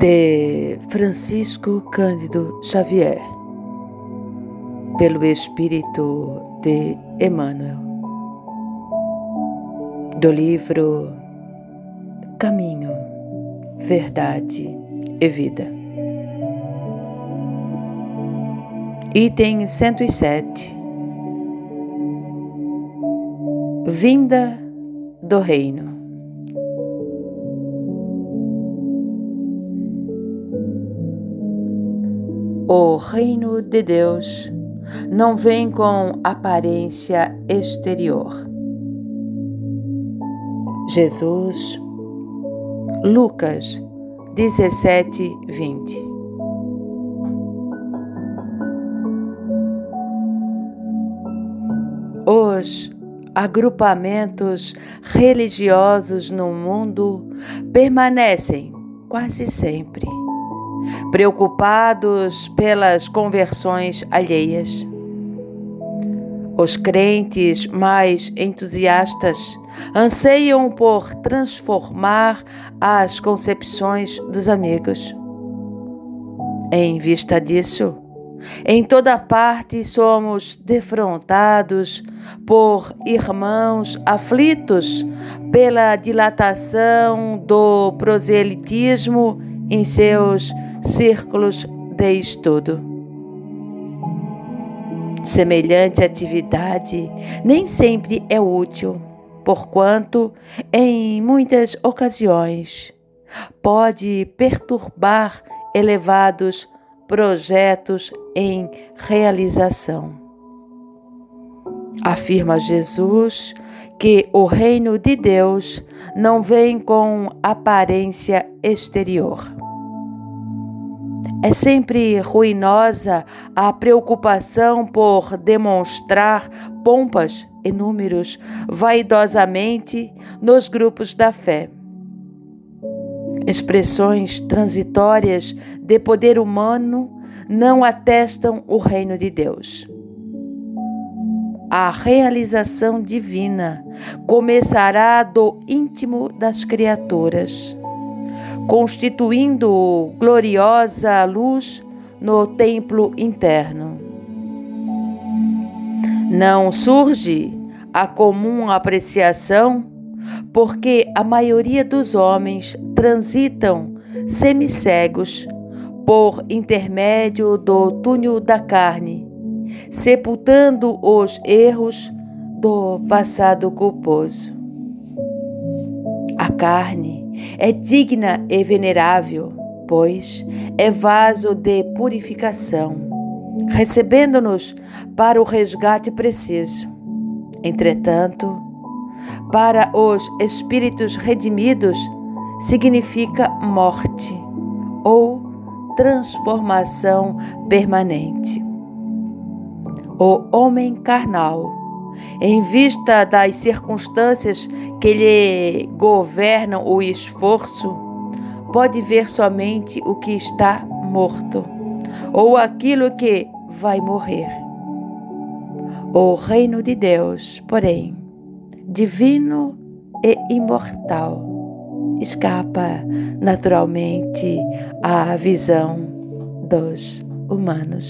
de Francisco Cândido Xavier, pelo Espírito de Emmanuel, do livro Caminho, Verdade e Vida. Item 107 Vinda do Reino. O reino de Deus não vem com aparência exterior. Jesus, Lucas 17, 20. Os agrupamentos religiosos no mundo permanecem quase sempre preocupados pelas conversões alheias. Os crentes mais entusiastas anseiam por transformar as concepções dos amigos. Em vista disso, em toda parte somos defrontados por irmãos aflitos pela dilatação do proselitismo em seus círculos de estudo. Semelhante atividade nem sempre é útil, porquanto, em muitas ocasiões, pode perturbar elevados projetos em realização. Afirma Jesus que o reino de Deus não vem com aparência exterior. É sempre ruinosa a preocupação por demonstrar pompas e números vaidosamente nos grupos da fé. Expressões transitórias de poder humano não atestam o reino de Deus. A realização divina começará do íntimo das criaturas constituindo gloriosa luz no templo interno. Não surge a comum apreciação, porque a maioria dos homens transitam semicegos por intermédio do túnel da carne, sepultando os erros do passado culposo. A carne é digna e venerável, pois é vaso de purificação, recebendo-nos para o resgate preciso. Entretanto, para os espíritos redimidos, significa morte ou transformação permanente. O homem carnal em vista das circunstâncias que lhe governam o esforço, pode ver somente o que está morto ou aquilo que vai morrer. O reino de Deus, porém, divino e imortal, escapa naturalmente à visão dos humanos.